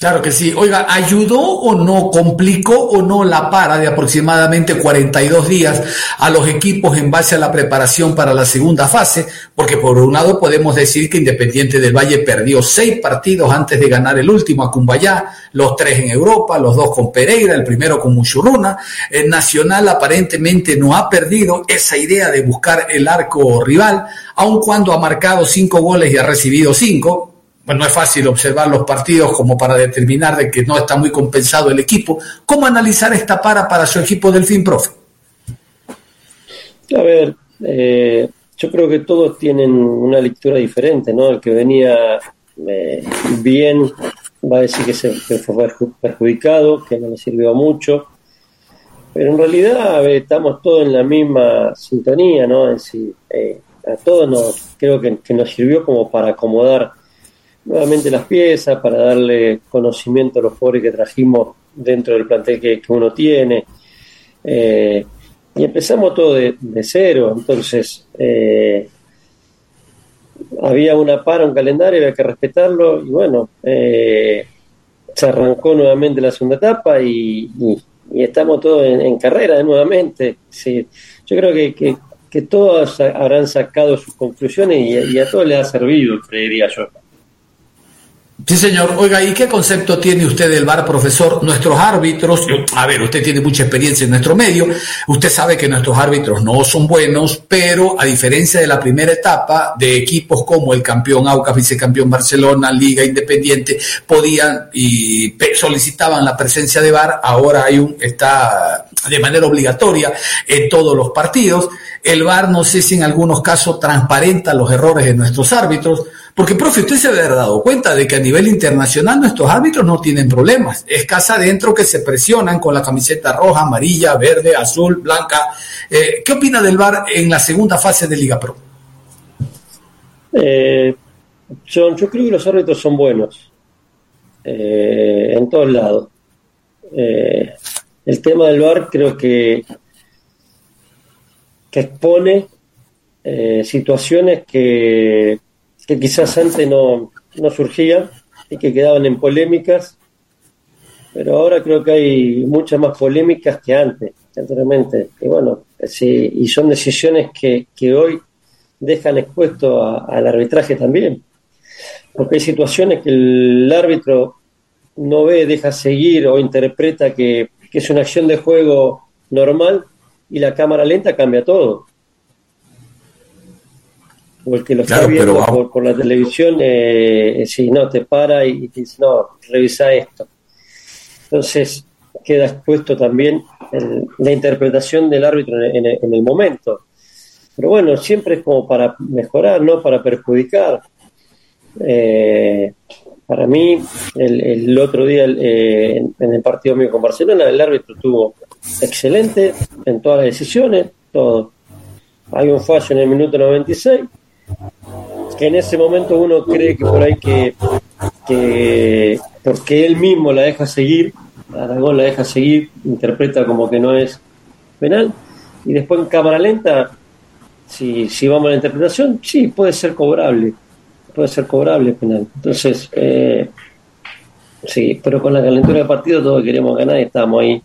S17: Claro que sí. Oiga, ¿ayudó o no, complicó o no la para de aproximadamente 42 días a los equipos en base a la preparación para la segunda fase? Porque por un lado podemos decir que Independiente del Valle perdió seis partidos antes de ganar el último a Cumbayá, los tres en Europa, los dos con Pereira, el primero con Muchurruna. El Nacional aparentemente no ha perdido esa idea de buscar el arco rival, aun cuando ha marcado cinco goles y ha recibido cinco no es fácil observar los partidos como para determinar de que no está muy compensado el equipo. ¿Cómo analizar esta para para su equipo del fin, profe?
S18: A ver, eh, yo creo que todos tienen una lectura diferente, ¿no? El que venía eh, bien va a decir que se fue perjudicado, que no le sirvió mucho, pero en realidad estamos todos en la misma sintonía, ¿no? Decir, eh, a todos nos, creo que nos sirvió como para acomodar nuevamente las piezas para darle conocimiento a los jugadores que trajimos dentro del plantel que, uno tiene. Eh, y empezamos todo de, cero, entonces eh, había una para, un calendario, había que respetarlo y bueno, eh, se arrancó nuevamente la segunda etapa y, estamos todos en, carrera nuevamente. Sí. Yo creo que, que, todos habrán sacado sus conclusiones y, y a todos les ha servido, creería yo.
S17: Sí, señor. Oiga, ¿y qué concepto tiene usted del VAR, profesor? Nuestros árbitros, a ver, usted tiene mucha experiencia en nuestro medio, usted sabe que nuestros árbitros no son buenos, pero a diferencia de la primera etapa, de equipos como el campeón Aucas, vicecampeón Barcelona, Liga Independiente, podían y solicitaban la presencia de VAR, ahora hay un, está de manera obligatoria en todos los partidos. El VAR, no sé si en algunos casos transparenta los errores de nuestros árbitros, porque, profe, usted se ha dado cuenta de que a nivel internacional nuestros árbitros no tienen problemas. Es casa adentro que se presionan con la camiseta roja, amarilla, verde, azul, blanca. Eh, ¿Qué opina del VAR en la segunda fase de Liga Pro?
S18: Eh, yo creo que los árbitros son buenos eh, en todos lados. el tema del VAR creo que, que expone situaciones que que quizás antes no, no surgían y que quedaban en polémicas, pero ahora creo que hay muchas más polémicas que antes, anteriormente. Y bueno, sí, y son decisiones que, que hoy dejan expuesto al arbitraje también, porque hay situaciones que el árbitro no ve, deja seguir o interpreta que, que es una acción de juego normal y la cámara lenta cambia todo o el que lo está viendo por, la televisión, eh, si no, te para y, te dice, no, revisa esto. Entonces queda expuesto también la interpretación del árbitro en, el momento. Pero bueno, siempre es como para mejorar, no para perjudicar. Eh, para mí, el, otro día eh, en, el partido mío con Barcelona, el árbitro estuvo excelente en todas las decisiones, todo. Hay un fallo en el minuto 96, que en ese momento uno cree que por ahí que, porque él mismo la deja seguir, Aragón la deja seguir, interpreta como que no es penal, y después en cámara lenta, si, si vamos a la interpretación, sí, puede ser cobrable, puede ser cobrable penal. Entonces, eh, sí, pero con la calentura del partido todos queremos ganar y estamos ahí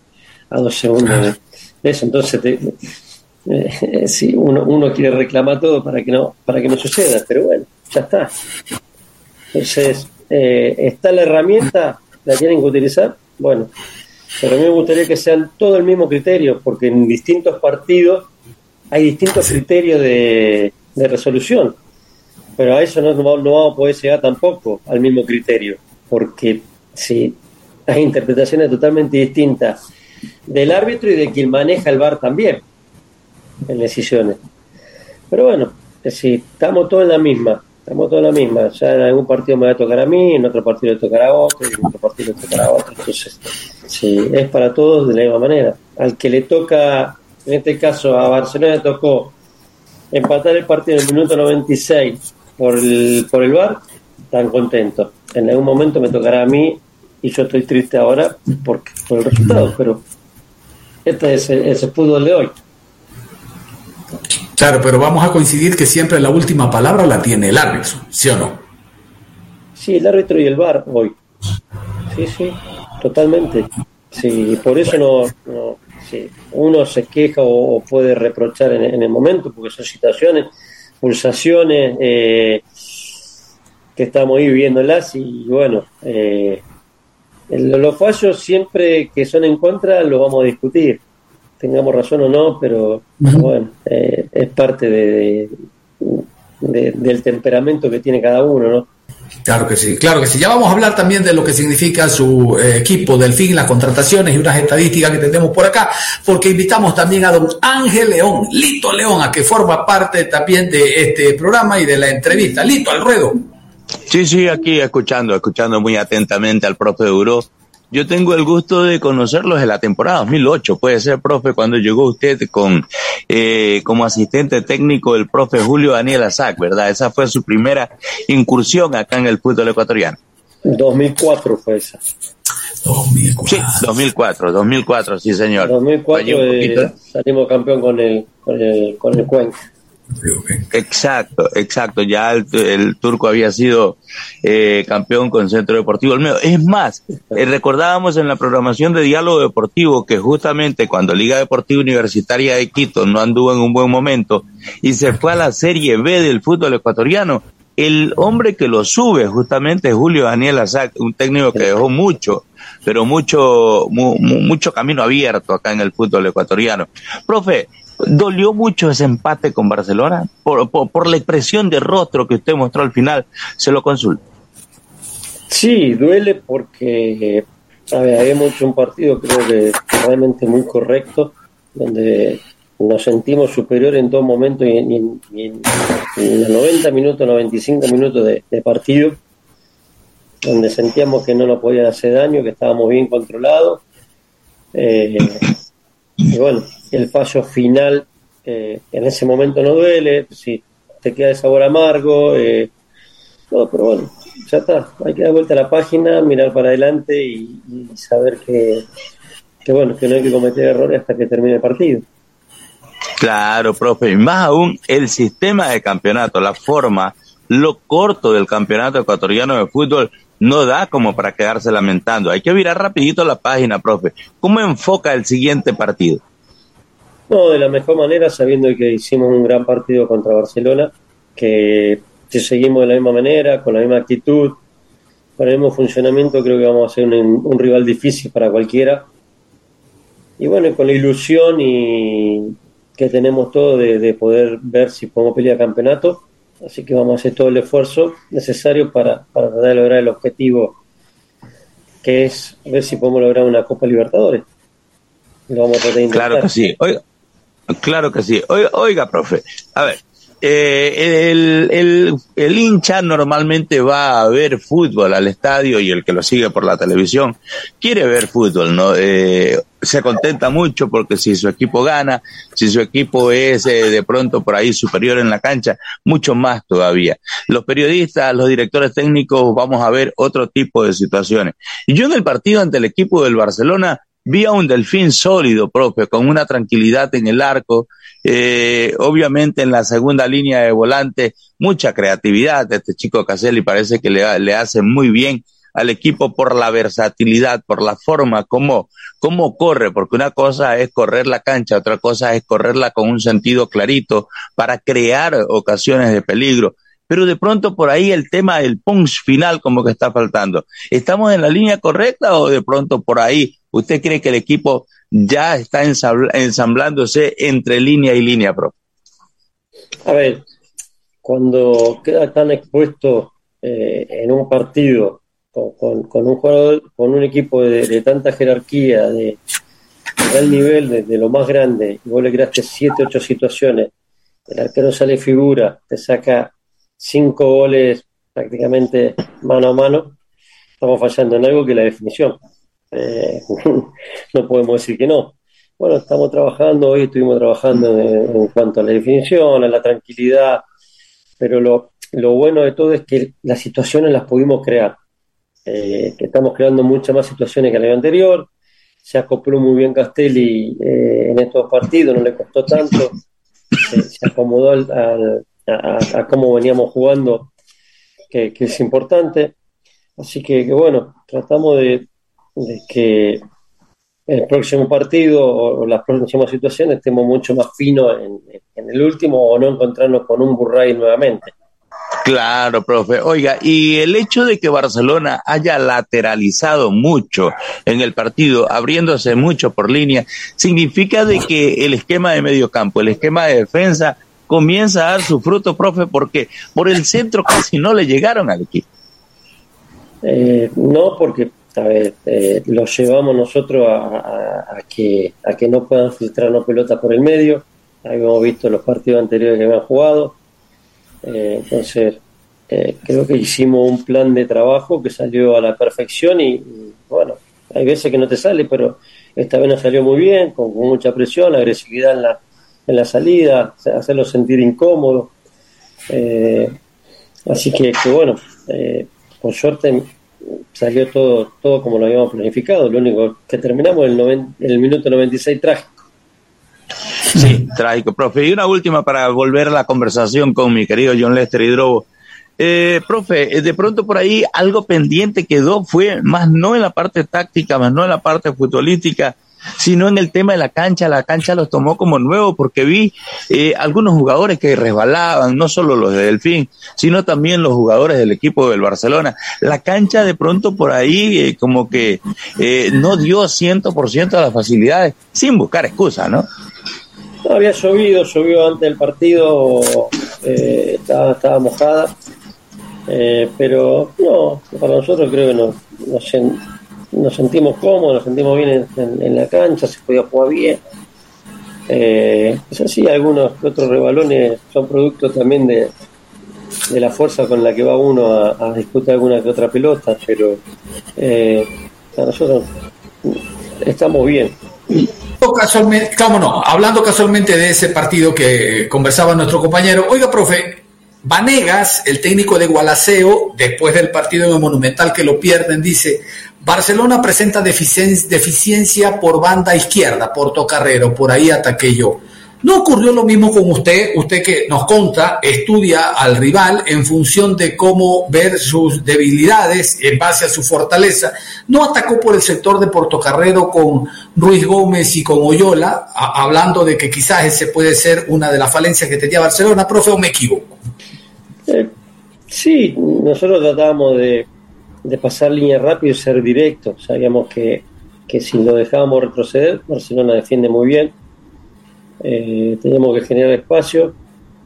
S18: a dos segundos de eso. Entonces, te, eh, sí, uno, uno quiere reclamar todo para que no para que no suceda, pero bueno, ya está. Entonces, eh, está la herramienta, la tienen que utilizar, bueno, pero a mí me gustaría que sean todo el mismo criterio, porque en distintos partidos hay distintos criterios de, resolución, pero a eso no, no, vamos a poder llegar tampoco al mismo criterio, porque si hay interpretaciones totalmente distintas del árbitro y de quien maneja el VAR también en decisiones. Pero bueno, si estamos todos en la misma, estamos todos en la misma. Ya en algún partido me va a tocar a mí, en otro partido le tocará a otro, en otro partido le tocará a otro. Entonces, sí, es para todos de la misma manera. Al que le toca, en este caso a Barcelona le tocó empatar el partido en el minuto 96 por el, por el bar, tan contento. En algún momento me tocará a mí y yo estoy triste ahora porque, por el resultado, pero este es el, es el fútbol de hoy.
S17: Claro, pero vamos a coincidir que siempre la última palabra la tiene el árbitro, ¿sí o no?
S18: Sí, el árbitro y el VAR hoy. Sí, sí, totalmente. Sí, por eso no, uno se queja o, puede reprochar en, el momento, porque son situaciones, pulsaciones eh, que estamos ahí viviéndolas y bueno, eh, los fallos siempre que son en contra los vamos a discutir tengamos razón o no, pero bueno, eh, es parte de, del temperamento que tiene cada uno, ¿no?
S17: Claro que sí, claro que sí. Ya vamos a hablar también de lo que significa su eh, equipo Delfín, las contrataciones y unas estadísticas que tenemos por acá, porque invitamos también a don Ángel León, Lito León, a que forma parte también de este programa y de la entrevista. Lito, al ruedo.
S19: Sí, sí, aquí escuchando, escuchando muy atentamente al profe Duro yo tengo el gusto de conocerlos en la temporada 2008, puede ser, profe, cuando llegó usted con eh, como asistente técnico del profe Julio Daniel Azac, ¿verdad? Esa fue su primera incursión acá en el fútbol ecuatoriano.
S18: 2004 fue esa.
S19: 2004. Sí, 2004, 2004, sí señor.
S18: 2004 eh, salimos campeón con el, con el, con el Cuenca.
S19: Exacto, exacto. Ya el, turco había sido eh, campeón con Centro Deportivo Olmedo. Es más, eh, recordábamos en la programación de Diálogo Deportivo que justamente cuando Liga Deportiva Universitaria de Quito no anduvo en un buen momento y se fue a la Serie B del fútbol ecuatoriano, el hombre que lo sube justamente es Julio Daniel Azac, un técnico que dejó mucho, pero mucho, mucho camino abierto acá en el fútbol ecuatoriano. Profe, ¿Dolió mucho ese empate con Barcelona? Por, por, la expresión de rostro que usted mostró al final, se lo consulto.
S18: Sí, duele porque habíamos hecho un partido creo que realmente muy correcto, donde nos sentimos superiores en todo momento y, en, los 90 minutos, 95 minutos de, partido, donde sentíamos que no nos podían hacer daño, que estábamos bien controlados. Eh, y bueno, el fallo final eh, en ese momento no duele, si te queda de sabor amargo, eh, pero bueno, ya está, hay que dar vuelta a la página, mirar para adelante y, saber que, que, bueno, que no hay que cometer errores hasta que termine el partido.
S19: Claro, profe, y más aún el sistema de campeonato, la forma, lo corto del campeonato ecuatoriano de fútbol no da como para quedarse lamentando. Hay que virar rapidito la página, profe. ¿Cómo enfoca el siguiente partido?
S18: No, de la mejor manera, sabiendo que hicimos un gran partido contra Barcelona, que si seguimos de la misma manera, con la misma actitud, con el mismo funcionamiento, creo que vamos a ser un, rival difícil para cualquiera. Y bueno, con la ilusión y que tenemos todo de, poder ver si podemos pelear campeonato. Así que vamos a hacer todo el esfuerzo necesario para, para lograr el objetivo, que es ver si podemos lograr una Copa Libertadores.
S19: Lo vamos a tratar de Claro que sí. Oiga, Claro que sí. Oiga, profe, a ver, eh, el, el, hincha normalmente va a ver fútbol al estadio y el que lo sigue por la televisión quiere ver fútbol, ¿no? Eh, se contenta mucho porque si su equipo gana, si su equipo es eh, de pronto por ahí superior en la cancha, mucho más todavía. Los periodistas, los directores técnicos, vamos a ver otro tipo de situaciones. Y yo en el partido ante el equipo del Barcelona vi a un delfín sólido, profe, con una tranquilidad en el arco, eh, obviamente en la segunda línea de volante, mucha creatividad. Este chico Caselli parece que le, le hace muy bien al equipo por la versatilidad, por la forma como, cómo corre, porque una cosa es correr la cancha, otra cosa es correrla con un sentido clarito para crear ocasiones de peligro pero de pronto por ahí el tema del punch final como que está faltando. ¿Estamos en la línea correcta o de pronto por ahí usted cree que el equipo ya está ensamblándose entre línea y línea, profe?
S18: A ver, cuando queda tan expuesto eh, en un partido con, un jugador, con un equipo de, tanta jerarquía, de, tal nivel, de, lo más grande, y vos le creaste siete, ocho situaciones, el arquero sale figura, te saca cinco goles prácticamente mano a mano, estamos fallando en algo que la definición. Eh, no podemos decir que no. Bueno, estamos trabajando, hoy estuvimos trabajando en, cuanto a la definición, a la tranquilidad, pero lo, lo, bueno de todo es que las situaciones las pudimos crear. Eh, que estamos creando muchas más situaciones que el año anterior. Se acopló muy bien Castelli eh, en estos partidos, no le costó tanto. Se, acomodó al a, cómo veníamos jugando, que, es importante. Así que, bueno, tratamos de, que el próximo partido o, las próximas situaciones estemos mucho más finos en, el último o no encontrarnos con un Burray nuevamente.
S19: Claro, profe. Oiga, y el hecho de que Barcelona haya lateralizado mucho en el partido, abriéndose mucho por línea, significa de que el esquema de medio campo, el esquema de defensa, comienza a dar su fruto, profe, porque por el centro casi no le llegaron al equipo.
S18: Eh, no, porque a ver, eh, lo llevamos nosotros a, que, a que no puedan filtrarnos pelotas por el medio. Habíamos visto los partidos anteriores que habían jugado. Eh, entonces, creo que hicimos un plan de trabajo que salió a la perfección y, bueno, hay veces que no te sale, pero esta vez nos salió muy bien, con mucha presión, agresividad en la, en la salida, hacerlo sentir incómodo. Eh, así que, bueno, eh, por suerte salió todo, todo como lo habíamos planificado. Lo único que terminamos el, el minuto 96 trágico.
S19: Sí, trágico, profe. Y una última para volver a la conversación con mi querido John Lester Hidrobo. Eh, profe, eh, de pronto por ahí algo pendiente quedó, fue más no en la parte táctica, más no en la parte futbolística, sino en el tema de la cancha. La cancha los tomó como nuevo porque vi eh, algunos jugadores que resbalaban, no solo los de Delfín, sino también los jugadores del equipo del Barcelona. La cancha de pronto por ahí eh, como que eh, no dio 100% de las facilidades, sin buscar excusas, ¿no?
S18: No, había llovido, llovió antes del partido, estaba, mojada, pero no, para nosotros creo que nos, sen- nos sentimos cómodos, nos sentimos bien en, en- la cancha, se podía jugar bien. Eh, eso sí, algunos otros rebalones son producto también de, de la fuerza con la que va uno a, a disputar alguna que otra pelota, pero eh, nosotros estamos bien.
S17: Casualmente, cómo no, hablando casualmente de ese partido que conversaba nuestro compañero, oiga, profe, Vanegas, el técnico de Gualaceo, después del partido en el Monumental que lo pierden, dice, Barcelona presenta deficien- deficiencia por banda izquierda, por Tocarrero, por ahí ataqué yo. ¿No ocurrió lo mismo con usted? Usted que nos conta, estudia al rival en función de cómo ver sus debilidades en base a su fortaleza. ¿No atacó por el sector de Portocarrero con Ruiz Gómez y con Oyola, hablando de que quizás ese puede ser una de las falencias que tenía Barcelona? Profe, o me equivoco?
S18: Eh, sí, nosotros tratábamos de, de pasar línea rápido y ser directos. Sabíamos que, que si lo dejábamos retroceder, Barcelona defiende muy bien. Eh, teníamos que generar espacio.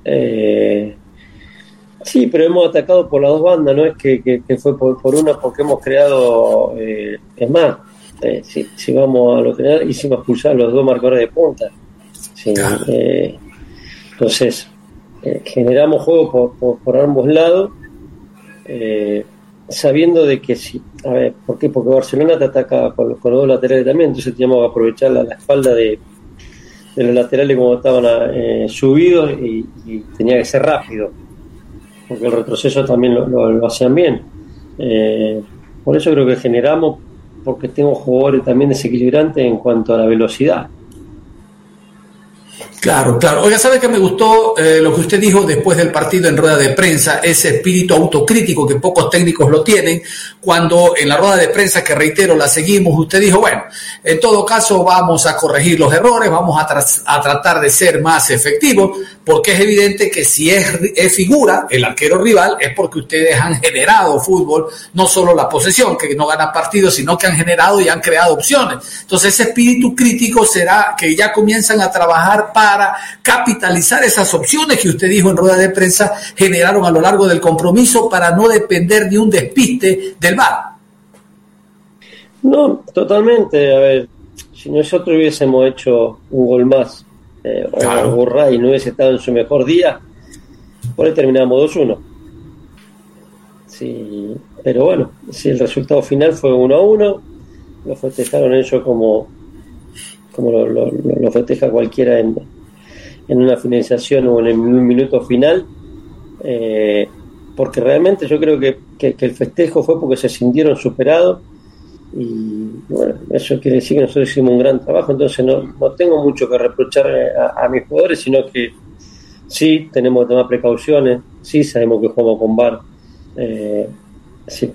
S18: Eh, sí, pero hemos atacado por las dos bandas, no es que, que- que fue por, por una porque hemos creado. eh, es más, eh, si, si vamos a lo general, hicimos expulsar a los dos marcadores de punta. Sí, eh, entonces, generamos juego por, por, por ambos lados, eh, sabiendo de que si, a ver, ¿por qué? Porque Barcelona te ataca con, los- con los dos laterales también, entonces teníamos que aprovechar la, la espalda de, de los laterales como estaban eh, subidos y, y tenía que ser rápido, porque el retroceso también lo, lo- lo hacían bien. Eh, por eso creo que generamos, porque tengo jugadores también desequilibrantes en cuanto a la velocidad.
S17: Claro, claro. Oiga, ¿sabe que me gustó eh, lo que usted dijo después del partido en rueda de prensa? Ese espíritu autocrítico que pocos técnicos lo tienen. Cuando en la rueda de prensa, que reitero, la seguimos, usted dijo, bueno, en todo caso vamos a corregir los errores, vamos a, tratar de ser más efectivos, porque es evidente que si es, es figura el arquero rival, es porque ustedes han generado fútbol, no solo la posesión, que no gana partidos, sino que han generado y han creado opciones. Entonces ese espíritu crítico será que ya comienzan a trabajar para capitalizar esas opciones que usted dijo en rueda de prensa generaron a lo largo del compromiso para no depender de un despiste del VAR.
S18: No, totalmente. A ver, si nosotros hubiésemos hecho un gol más, eh, o Burray no hubiese estado en su mejor día, por ahí terminamos 2-1. Sí, pero bueno, si el resultado final fue 1-1, lo festejaron ellos como, como lo, festeja cualquiera en, en una finalización o en un minuto final. eh, porque realmente yo creo que, que- el festejo fue porque se sintieron superados y bueno, eso quiere decir que nosotros hicimos un gran trabajo, entonces no, no tengo mucho que reprochar a, a mis jugadores, sino que sí tenemos que tomar precauciones, sí sabemos que jugamos con VAR, eh, sí,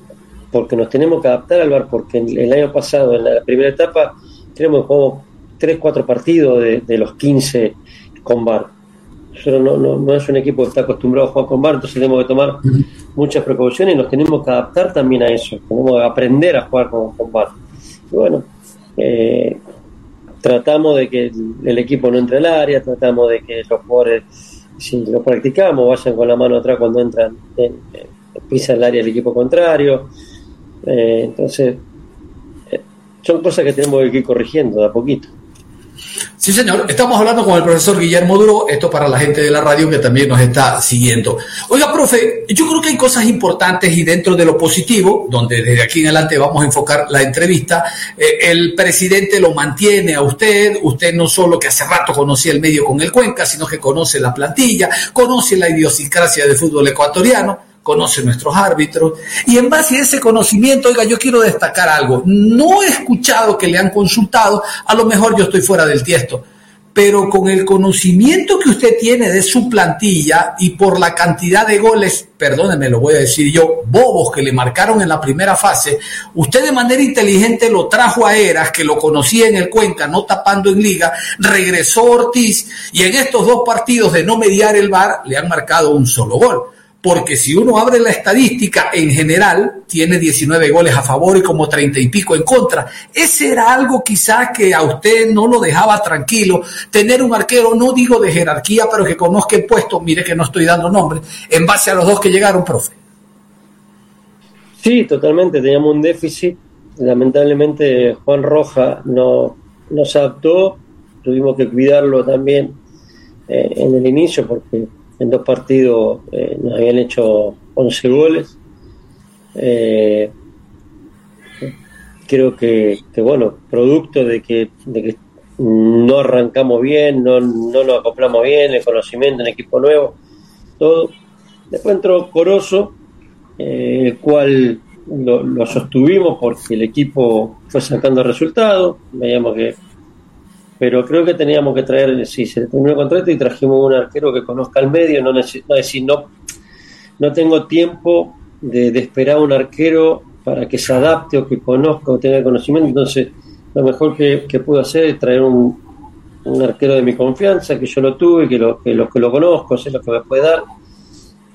S18: porque nos tenemos que adaptar al VAR, porque el, el año pasado, en la primera etapa, tenemos que jugamos 3, 4 partidos de, de los 15 con VAR. Nosotros no, no, no es un equipo que está acostumbrado a jugar con VAR, entonces tenemos que tomar muchas precauciones y nos tenemos que adaptar también a eso, tenemos que aprender a jugar con, con VAR. Y bueno, eh, tratamos de que el, el equipo no entre al área, tratamos de que los jugadores, si lo practicamos, vayan con la mano atrás cuando entran, en, en- pisan el área del equipo contrario. Eh, entonces, eh, son cosas que tenemos que ir corrigiendo de a poquito.
S17: Sí, señor. Estamos hablando con el profesor Guillermo Duro, esto para la gente de la radio que también nos está siguiendo. Oiga, profe, yo creo que hay cosas importantes y dentro de lo positivo, donde desde aquí en adelante vamos a enfocar la entrevista, eh, el presidente lo mantiene a usted, usted no solo que hace rato conocía el medio con el Cuenca, sino que conoce la plantilla, conoce la idiosincrasia del fútbol ecuatoriano, conoce nuestros árbitros y en base a ese conocimiento, oiga, yo quiero destacar algo. No he escuchado que le han consultado, a lo mejor yo estoy fuera del tiesto, pero con el conocimiento que usted tiene de su plantilla y por la cantidad de goles, perdóneme, lo voy a decir yo, bobos que le marcaron en la primera fase, usted de manera inteligente lo trajo a Eras, que lo conocía en el Cuenca, no tapando en liga, regresó Ortiz y en estos dos partidos de no mediar el VAR le han marcado un solo gol porque si uno abre la estadística en general, tiene 19 goles a favor y como 30 y pico en contra. Ese era algo quizás que a usted no lo dejaba tranquilo, tener un arquero, no digo de jerarquía, pero que conozca el puesto, mire que no estoy dando nombre, en base a los dos que llegaron, profe.
S18: Sí, totalmente, teníamos un déficit. Lamentablemente Juan Roja no, no se adaptó, tuvimos que cuidarlo también eh, en el inicio porque en dos partidos eh, nos habían hecho 11 goles. Eh, creo que, bueno, producto de que, de que no arrancamos bien, no, no nos acoplamos bien, el conocimiento en equipo nuevo, todo. Después entró Corozo, eh, el cual lo, lo, sostuvimos porque el equipo fue sacando resultados, veíamos que pero creo que teníamos que traer, si se terminó el contrato y trajimos un arquero que conozca el medio, no, no decir, no, no tengo tiempo de, esperar un arquero para que se adapte o que conozca o tenga conocimiento, entonces lo mejor que, que puedo hacer es traer un, arquero de mi confianza, que yo lo tuve, que lo, que lo, que lo conozco, sé lo que me puede dar.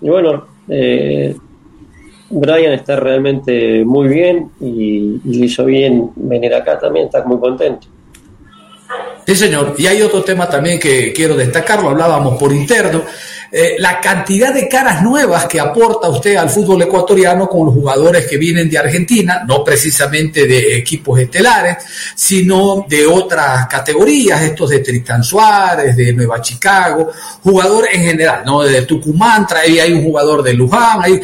S18: Y bueno, eh, Brian está realmente muy bien y, y hizo bien venir acá también, está muy contento.
S17: Sí, señor. Y hay otro tema también que quiero destacar, lo hablábamos por interno, eh, la cantidad de caras nuevas que aporta usted al fútbol ecuatoriano con los jugadores que vienen de Argentina, no precisamente de equipos estelares, sino de otras categorías, estos de Tristan Suárez, de Nueva Chicago, jugadores en general, ¿no? De Tucumán, trae, hay un jugador de Luján, hay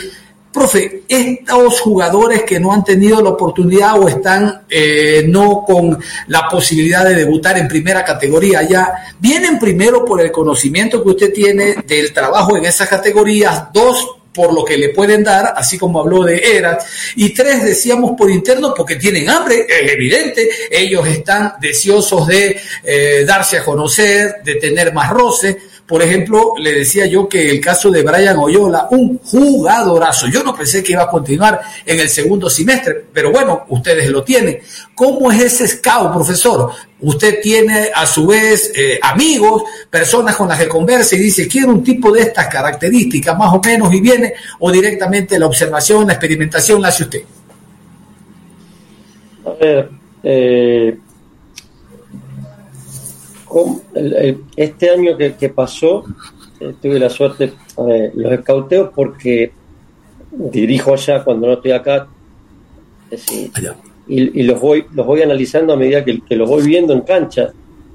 S17: Profe, estos jugadores que no han tenido la oportunidad o están eh, no con la posibilidad de debutar en primera categoría ya, vienen primero por el conocimiento que usted tiene del trabajo en esas categorías, dos, por lo que le pueden dar, así como habló de Eras, y tres, decíamos por interno, porque tienen hambre, es evidente, ellos están deseosos de eh, darse a conocer, de tener más roce, por ejemplo, le decía yo que el caso de Brian Oyola, un jugadorazo. Yo no pensé que iba a continuar en el segundo semestre, pero bueno, ustedes lo tienen. ¿Cómo es ese scout, profesor? Usted tiene a su vez eh, amigos, personas con las que conversa y dice, quiero un tipo de estas características, más o menos, y viene, o directamente la observación, la experimentación la hace usted.
S18: A ver, eh, este año que, que pasó, eh, tuve la suerte, ver, los escauteos porque dirijo allá cuando no estoy acá, decir, y, y, los voy los voy analizando a medida que, que los voy viendo en cancha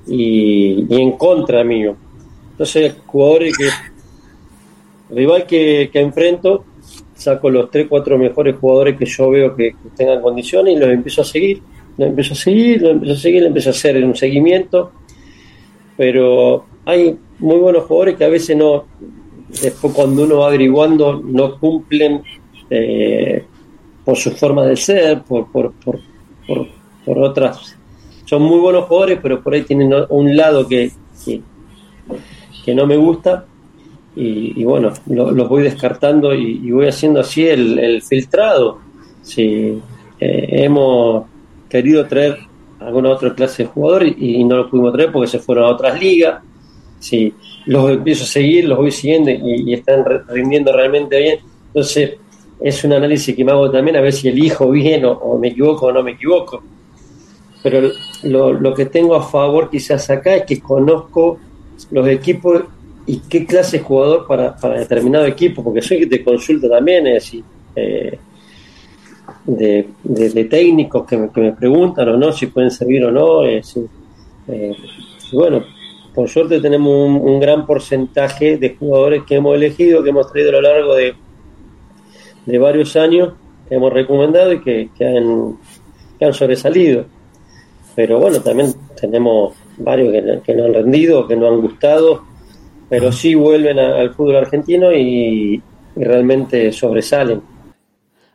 S18: y, y, en contra mío. Entonces, jugadores que, rival que, que enfrento, saco los 3, 4 mejores jugadores que yo veo que, que tengan condiciones y los empiezo a seguir, los empiezo a seguir, los empiezo a seguir, los empiezo a hacer un seguimiento pero hay muy buenos jugadores que a veces no, después cuando uno va averiguando, no cumplen eh, por su forma de ser, por, por, por, por, por otras. Son muy buenos jugadores, pero por ahí tienen un lado que, que, no me gusta. Y, bueno, lo, los voy descartando y, voy haciendo así el, el filtrado. Si eh, hemos querido traer alguna otra clase de jugadores y, y, no los pudimos traer porque se fueron a otras ligas. Sí, los empiezo a seguir, los voy siguiendo y, y están rindiendo realmente bien. Entonces, es un análisis que me hago también a ver si elijo bien o, o me equivoco o no me equivoco. Pero lo, lo, que tengo a favor quizás acá es que conozco los equipos y qué clase de jugador para, para determinado equipo, porque soy que te consulta también, es decir, eh, de, de, técnicos que me, que me, preguntan o no si pueden servir o no. Eh, eh, bueno, por suerte tenemos un, gran porcentaje de jugadores que hemos elegido, que hemos traído a lo largo de, de varios años, que hemos recomendado y que, que, han, han sobresalido. Pero bueno, también tenemos varios que, que no han rendido, que no han gustado, pero sí vuelven al fútbol argentino y realmente sobresalen.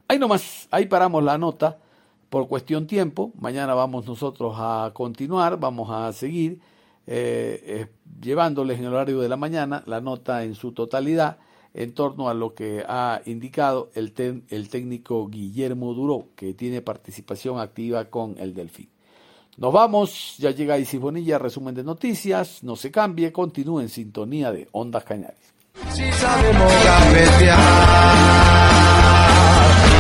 S2: Ahí nomás, ahí paramos la nota por cuestión tiempo. Mañana vamos nosotros a continuar, vamos a seguir. eh, llevándoles en el horario de la mañana la nota en su totalidad en torno a lo que ha indicado el, el técnico Guillermo Duró, que tiene participación activa con el Delfín. Nos vamos, ya llega Isis Bonilla, resumen de noticias, no se cambie, continúe en sintonía de Ondas Cañares.
S1: Sabemos